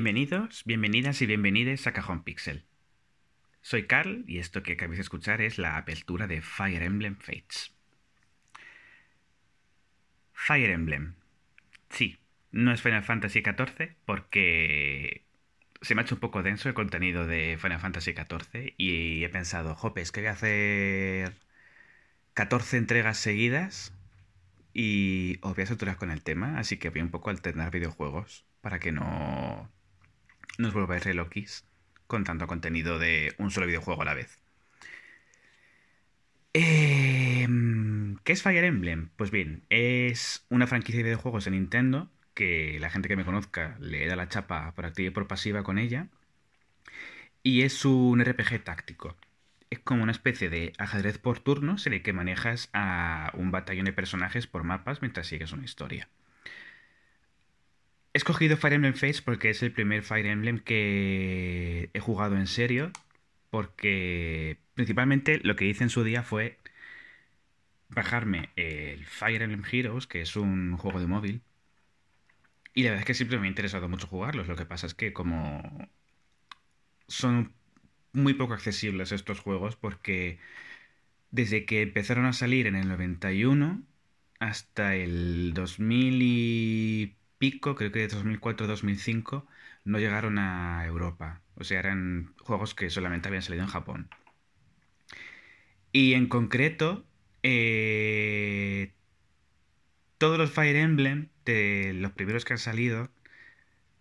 Bienvenidos, bienvenidas y bienvenides a Cajón Pixel. Soy Carl y esto que acabáis de escuchar es la apertura de Fire Emblem Fates. Fire Emblem. Sí, no es Final Fantasy XIV porque se me ha hecho un poco denso el contenido de Final Fantasy XIV y he pensado, jope, es que voy a hacer 14 entregas seguidas y os voy a saturar con el tema, así que voy un poco a alternar videojuegos para que no nos volváis reloquis con tanto contenido de un solo videojuego a la vez. Em, ¿Qué es Fire Emblem? Pues bien, es una franquicia de videojuegos de Nintendo que la gente que me conozca le da la chapa por activa y por pasiva con ella. Y es un RPG táctico. Es como una especie de ajedrez por turnos en el que manejas a un batallón de personajes por mapas mientras sigues una historia. He escogido Fire Emblem Fates porque es el primer Fire Emblem que he jugado en serio. Porque principalmente lo que hice en su día fue bajarme el Fire Emblem Heroes, que es un juego de móvil. Y la verdad es que siempre me ha interesado mucho jugarlos. Lo que pasa es que como son muy poco accesibles estos juegos porque desde que empezaron a salir en el 91 hasta el 2000 y pico, creo que de 2004-2005, no llegaron a Europa. O sea, eran juegos que solamente habían salido en Japón. Y en concreto, eh, todos los Fire Emblem, de los primeros que han salido,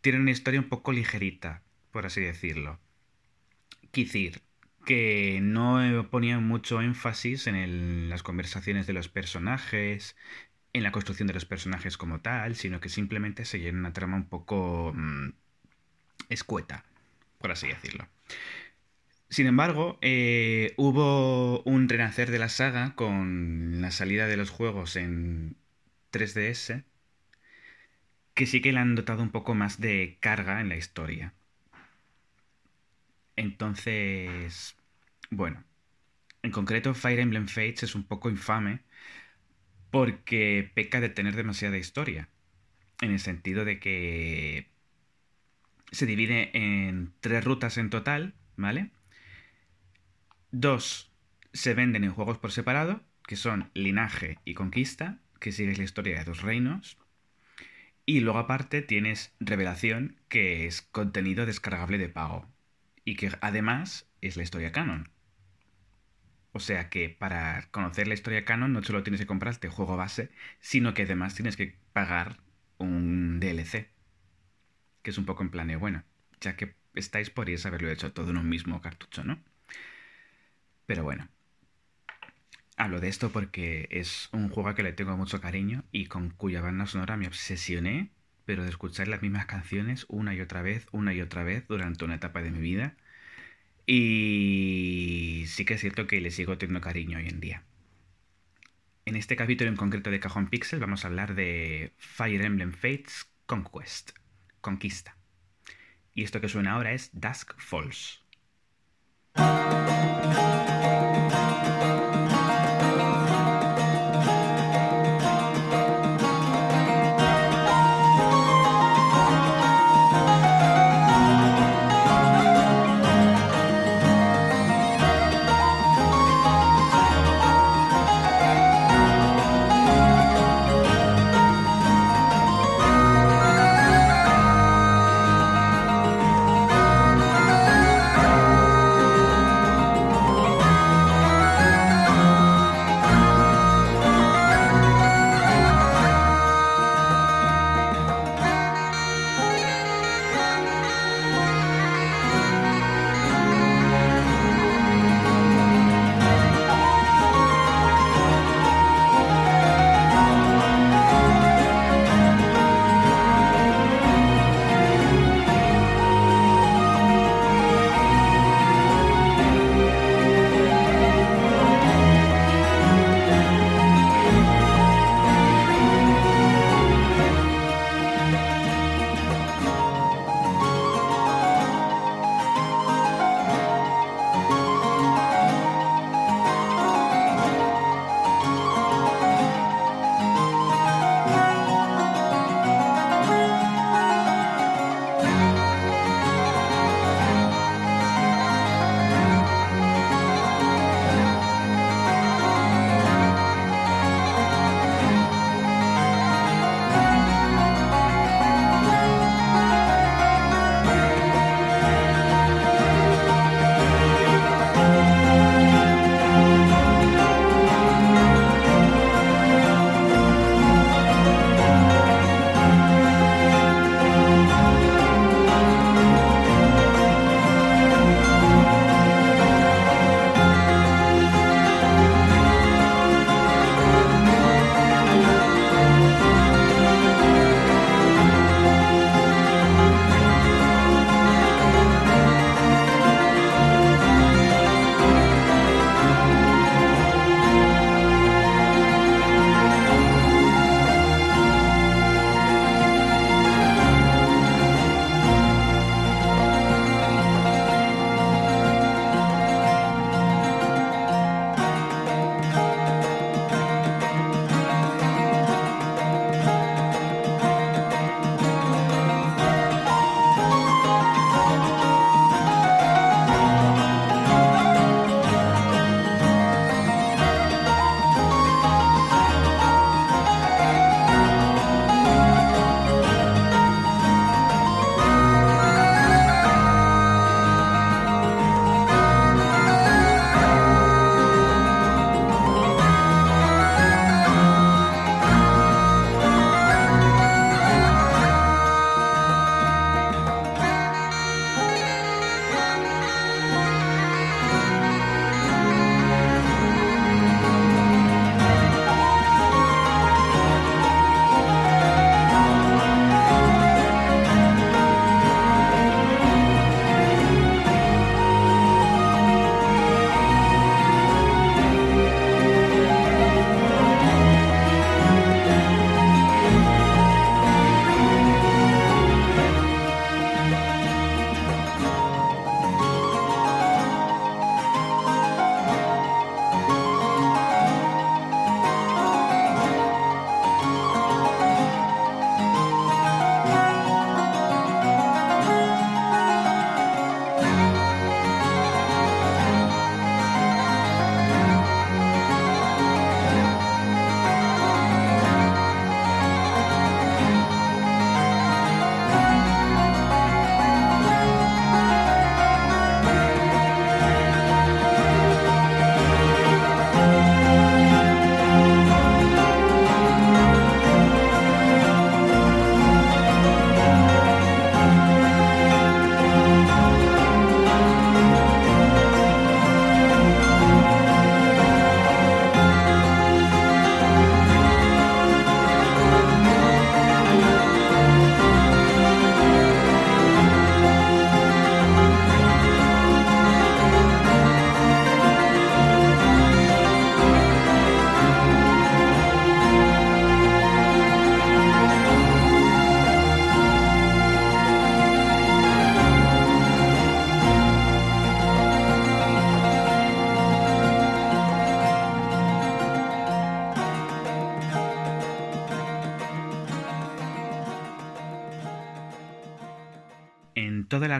tienen una historia un poco ligerita, por así decirlo. Quisir, que no ponían mucho énfasis en las conversaciones de los personajes, en la construcción de los personajes como tal, sino que simplemente seguían una trama un poco mm, escueta, por así decirlo. Sin embargo, eh, hubo un renacer de la saga con la salida de los juegos en 3DS, que sí que le han dotado un poco más de carga en la historia. Entonces, bueno, en concreto Fire Emblem Fates es un poco infame porque peca de tener demasiada historia, en el sentido de que se divide en tres rutas en total, ¿vale? Dos se venden en juegos por separado, que son Linaje y Conquista, que sigues la historia de dos reinos. Y luego aparte tienes Revelación, que es contenido descargable de pago. Y que además es la historia canon. O sea que para conocer la historia canon no solo tienes que comprar este juego base, sino que además tienes que pagar un DLC. Que es un poco en plan de, bueno, ya que estáis podríais haberlo hecho todo en un mismo cartucho, ¿no? Pero bueno. Hablo de esto porque es un juego que le tengo mucho cariño y con cuya banda sonora me obsesioné, pero de escuchar las mismas canciones una y otra vez, una y otra vez durante una etapa de mi vida y sí que es cierto que le sigo teniendo cariño hoy en día. En este capítulo en concreto de Cajón Pixel vamos a hablar de Fire Emblem Fates Conquest, Conquista. Y esto que suena ahora es Dusk Falls.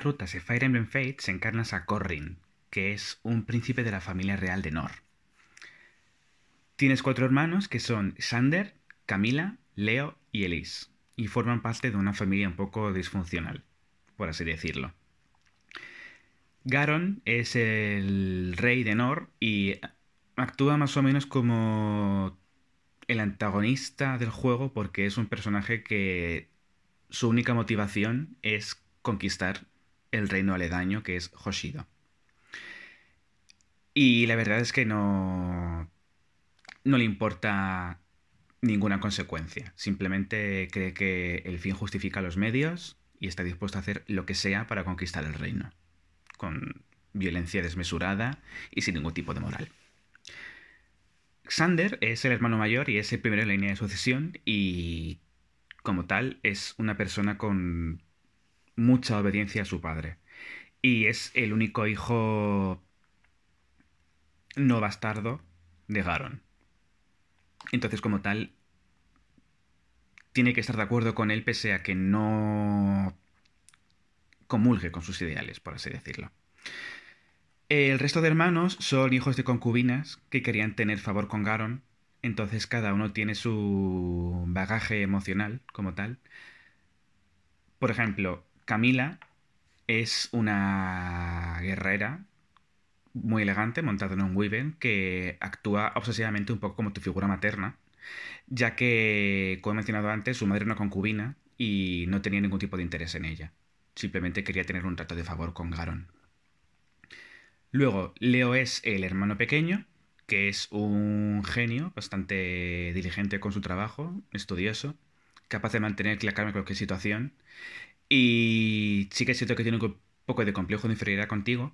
Rutas de Fire Emblem Fates encarnas a Corrin, que es un príncipe de la familia real de Nor. Tienes cuatro hermanos que son Sander, Camila, Leo y Elise, y forman parte de una familia un poco disfuncional, por así decirlo. Garon es el rey de Nor y actúa más o menos como el antagonista del juego porque es un personaje que su única motivación es conquistar el reino aledaño que es Hoshido. Y la verdad es que no, no le importa ninguna consecuencia. Simplemente cree que el fin justifica los medios y está dispuesto a hacer lo que sea para conquistar el reino. Con violencia desmesurada y sin ningún tipo de moral. Xander es el hermano mayor y es el primero en la línea de sucesión y como tal es una persona con mucha obediencia a su padre. Y es el único hijo no bastardo de Garon. Entonces, como tal, tiene que estar de acuerdo con él pese a que no comulgue con sus ideales, por así decirlo. El resto de hermanos son hijos de concubinas que querían tener favor con Garon, entonces cada uno tiene su bagaje emocional como tal. Por ejemplo, Camila es una guerrera muy elegante, montada en un Wyvern, que actúa obsesivamente un poco como tu figura materna, ya que, como he mencionado antes, su madre era una concubina y no tenía ningún tipo de interés en ella. Simplemente quería tener un trato de favor con Garon. Luego, Leo es el hermano pequeño, que es un genio, bastante diligente con su trabajo, estudioso, capaz de mantener la calma en cualquier situación. Y sí que es cierto que tiene un poco de complejo de inferioridad contigo.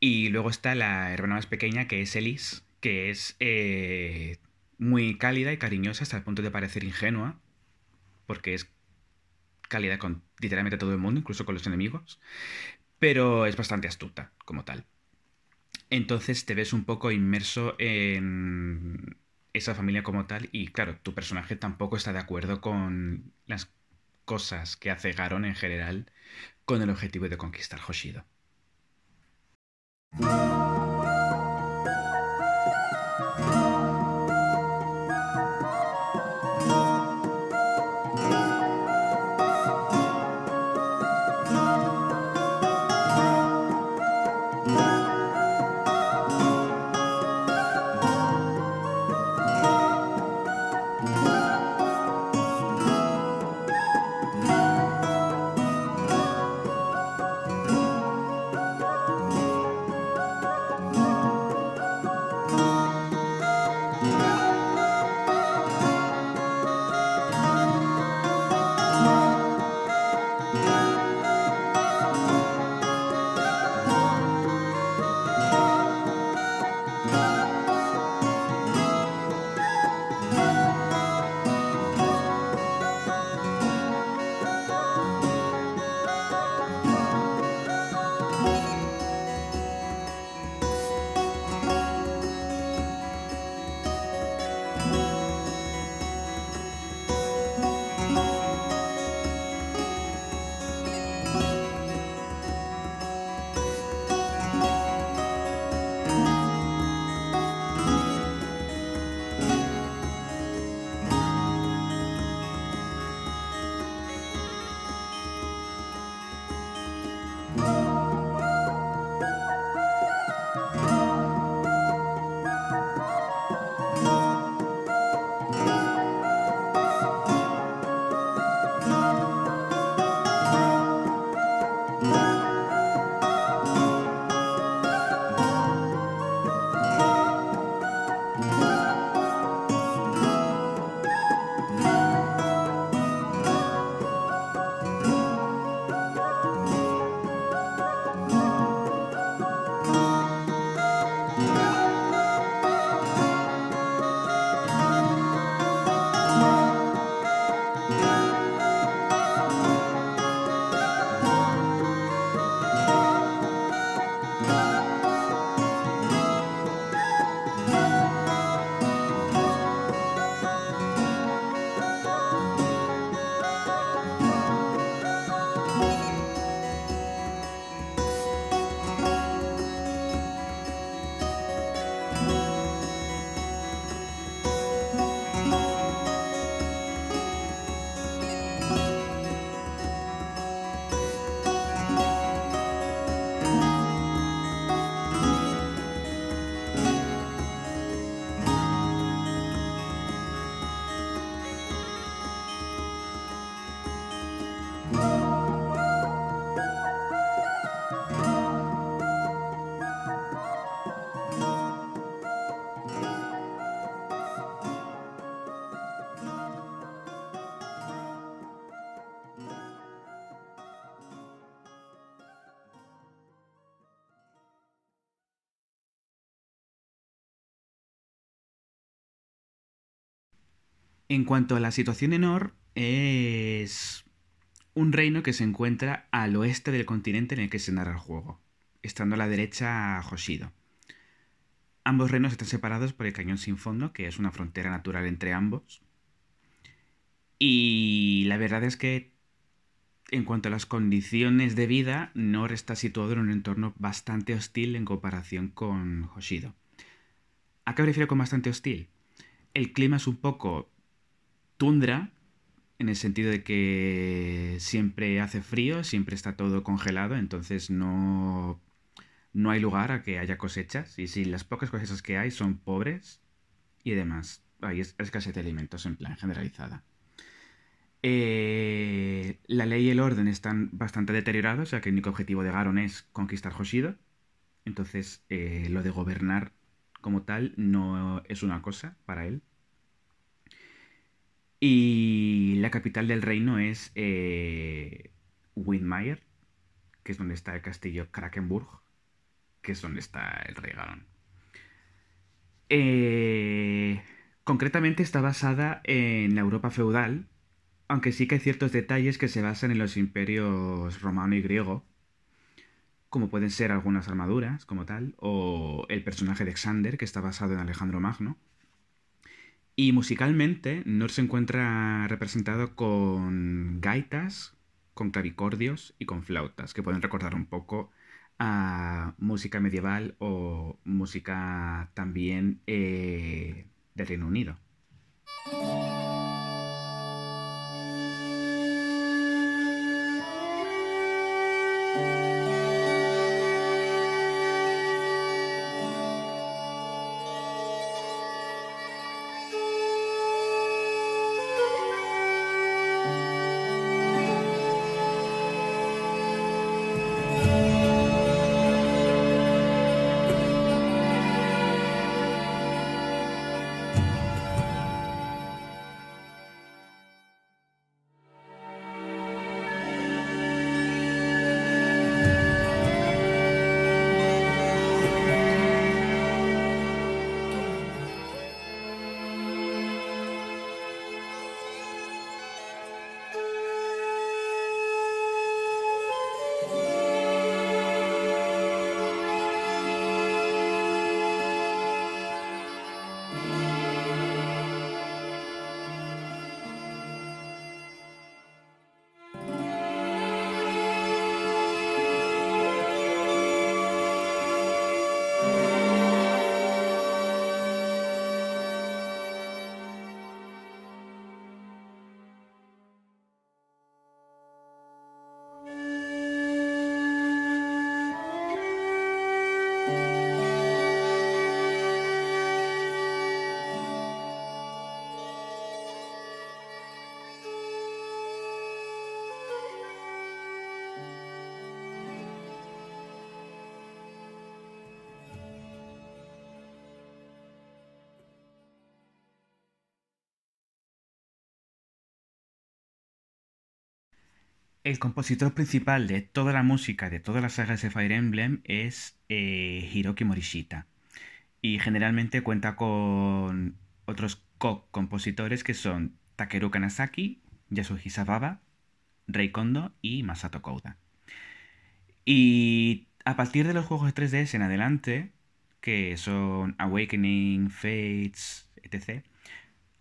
Y luego está la hermana más pequeña, que es Elise, que es eh, muy cálida y cariñosa hasta el punto de parecer ingenua, porque es cálida con literalmente todo el mundo, incluso con los enemigos pero es bastante astuta como tal. Entonces te ves un poco inmerso en esa familia como tal y claro, tu personaje tampoco está de acuerdo con las cosas que hace Garon en general con el objetivo de conquistar Hoshido. En cuanto a la situación en Or, es un reino que se encuentra al oeste del continente en el que se narra el juego, estando a la derecha Hoshido. Ambos reinos están separados por el cañón sin fondo, que es una frontera natural entre ambos. Y la verdad es que en cuanto a las condiciones de vida, Nor está situado en un entorno bastante hostil en comparación con Hoshido. ¿A qué me refiero con bastante hostil? El clima es un poco tundra, en el sentido de que siempre hace frío, siempre está todo congelado, entonces no, no hay lugar a que haya cosechas. Y si las pocas cosechas que hay son pobres y demás, hay escasez de alimentos en plan generalizada. Eh, la ley y el orden están bastante deteriorados, sea que el único objetivo de Garon es conquistar Hoshido. Entonces, eh, lo de gobernar como tal no es una cosa para él. Y la capital del reino es eh, que es donde está el castillo Krakenburg, que es donde está el rey Garon. Eh, concretamente está basada en la Europa feudal, aunque sí que hay ciertos detalles que se basan en los imperios romano y griego, como pueden ser algunas armaduras como tal, o el personaje de Xander, que está basado en Alejandro Magno. Y musicalmente, Nor se encuentra representado con gaitas, con clavicordios y con flautas, que pueden recordar un poco a música medieval o música también eh, del Reino Unido. El compositor principal de toda la música de todas las sagas de Fire Emblem es eh, Hiroki Morishita. Y generalmente cuenta con otros co-compositores que son Takeru Kanazaki, Yasuhisa Baba, Rei Kondo y Masato Kouda. Y a partir de los juegos de 3DS en adelante, que son Awakening, Fates, etc.,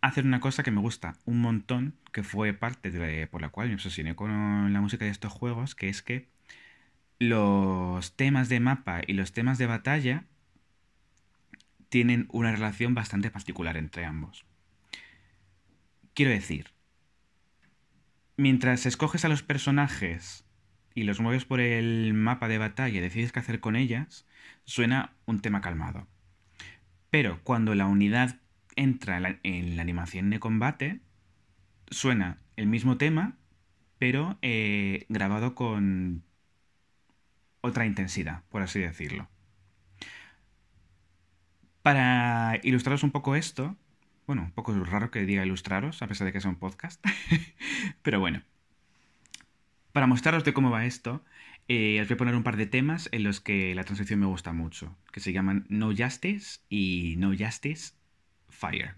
hacer una cosa que me gusta un montón, que fue parte de, por la cual me obsesioné con la música de estos juegos, que es que los temas de mapa y los temas de batalla tienen una relación bastante particular entre ambos. Quiero decir, mientras escoges a los personajes y los mueves por el mapa de batalla y decides qué hacer con ellas, suena un tema calmado. Pero cuando la unidad entra en la, animación de combate, suena el mismo tema, pero eh, grabado con otra intensidad, por así decirlo. Para ilustraros un poco esto, bueno, un poco raro que diga ilustraros, a pesar de que es un podcast, pero bueno, para mostraros de cómo va esto, eh, os voy a poner un par de temas en los que la transición me gusta mucho, que se llaman No Justice y No Justice Fire.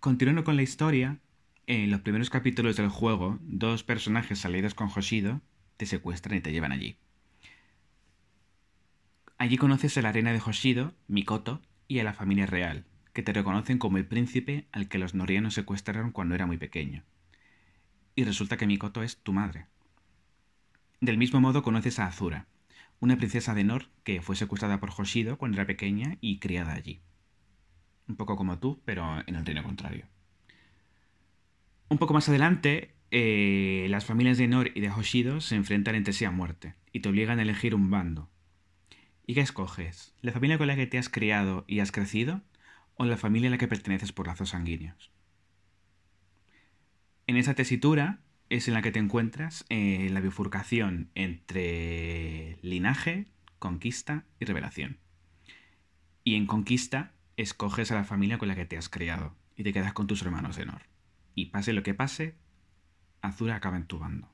Continuando con la historia, en los primeros capítulos del juego, dos personajes salidos con Hoshido te secuestran y te llevan allí. Allí conoces a la reina de Hoshido, Mikoto, y a la familia real, que te reconocen como el príncipe al que los norianos secuestraron cuando era muy pequeño. Y resulta que Mikoto es tu madre. Del mismo modo conoces a Azura, una princesa de Nor que fue secuestrada por Hoshido cuando era pequeña y criada allí. Un poco como tú, pero en el reino contrario. Un poco más adelante, eh, las familias de Nor y de Hoshido se enfrentan entre sí a muerte y te obligan a elegir un bando. ¿Y qué escoges? ¿La familia con la que te has criado y has crecido? ¿O la familia a la que perteneces por lazos sanguíneos? En esa tesitura es en la que te encuentras en eh, la bifurcación entre linaje, conquista y revelación. Y en conquista escoges a la familia con la que te has criado y te quedas con tus hermanos de Nor. Y pase lo que pase, Azura acaba en tu bando.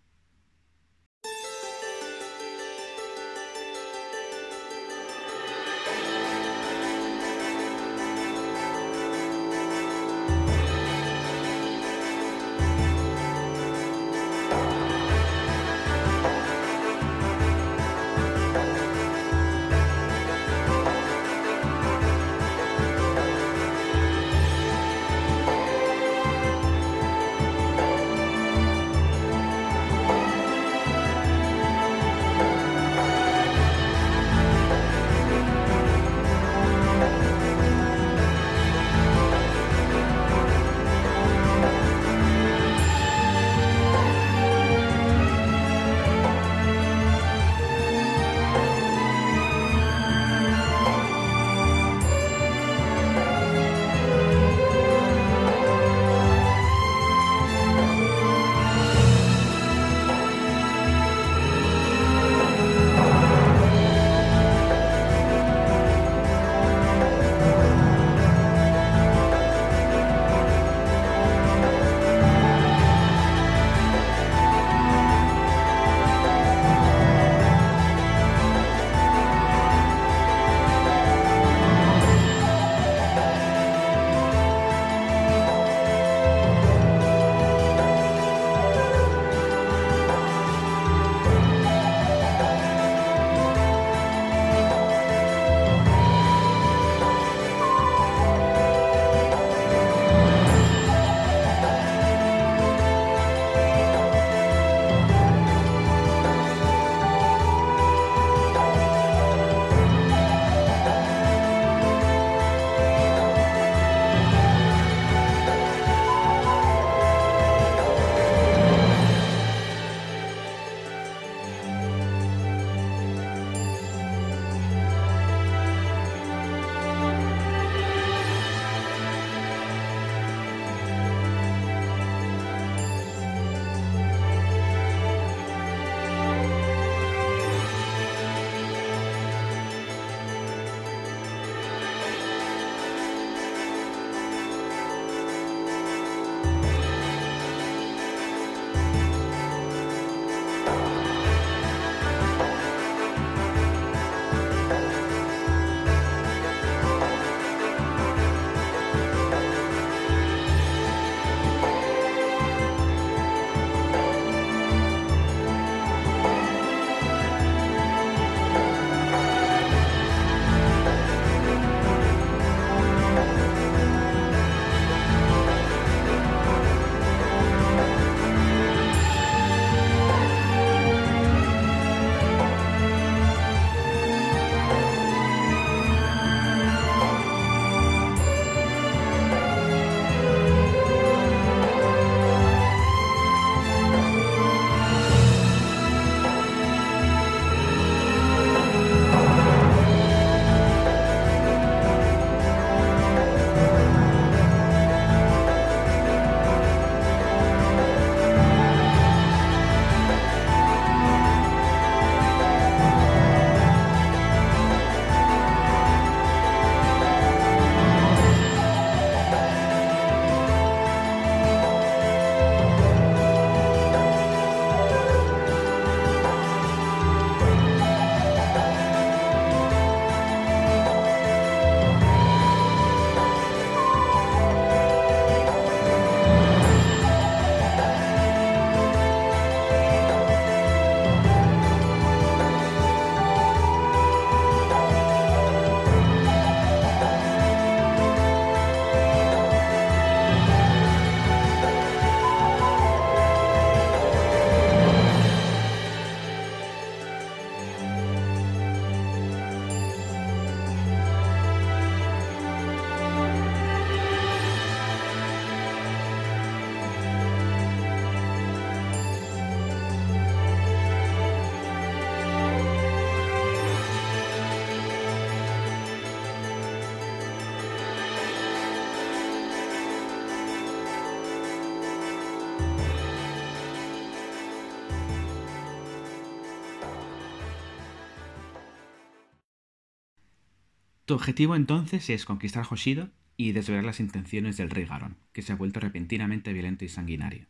Tu objetivo entonces es conquistar Hoshido y desvelar las intenciones del rey Garon, que se ha vuelto repentinamente violento y sanguinario.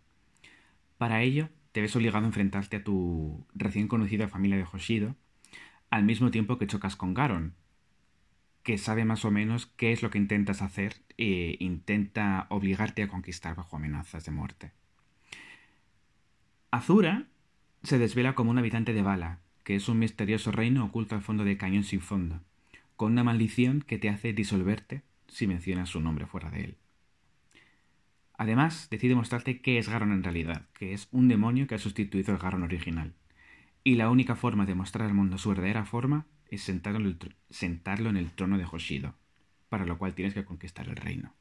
Para ello, te ves obligado a enfrentarte a tu recién conocida familia de Hoshido, al mismo tiempo que chocas con Garon, que sabe más o menos qué es lo que intentas hacer e intenta obligarte a conquistar bajo amenazas de muerte. Azura se desvela como un habitante de Bala, que es un misterioso reino oculto al fondo de Cañón sin fondo, con una maldición que te hace disolverte si mencionas su nombre fuera de él. Además, decide mostrarte qué es Garon en realidad, que es un demonio que ha sustituido al Garon original. Y la única forma de mostrar al mundo su verdadera forma es sentarlo en, el, sentarlo en el trono de Hoshido, para lo cual tienes que conquistar el reino.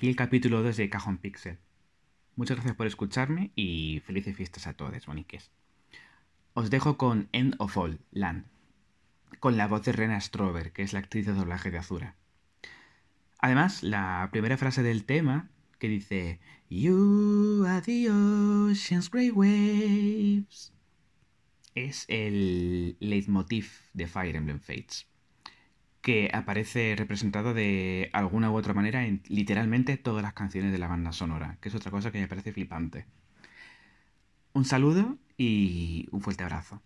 Aquí el capítulo 2 de Cajón Pixel. Muchas gracias por escucharme y felices fiestas a todos, boniques. Os dejo con End of All, Land, con la voz de Rena Strover, que es la actriz de doblaje de Azura. Además, la primera frase del tema, que dice You are the ocean's great waves, es el leitmotiv de Fire Emblem Fates, que aparece representado de alguna u otra manera en literalmente todas las canciones de la banda sonora, que es otra cosa que me parece flipante. Un saludo y un fuerte abrazo.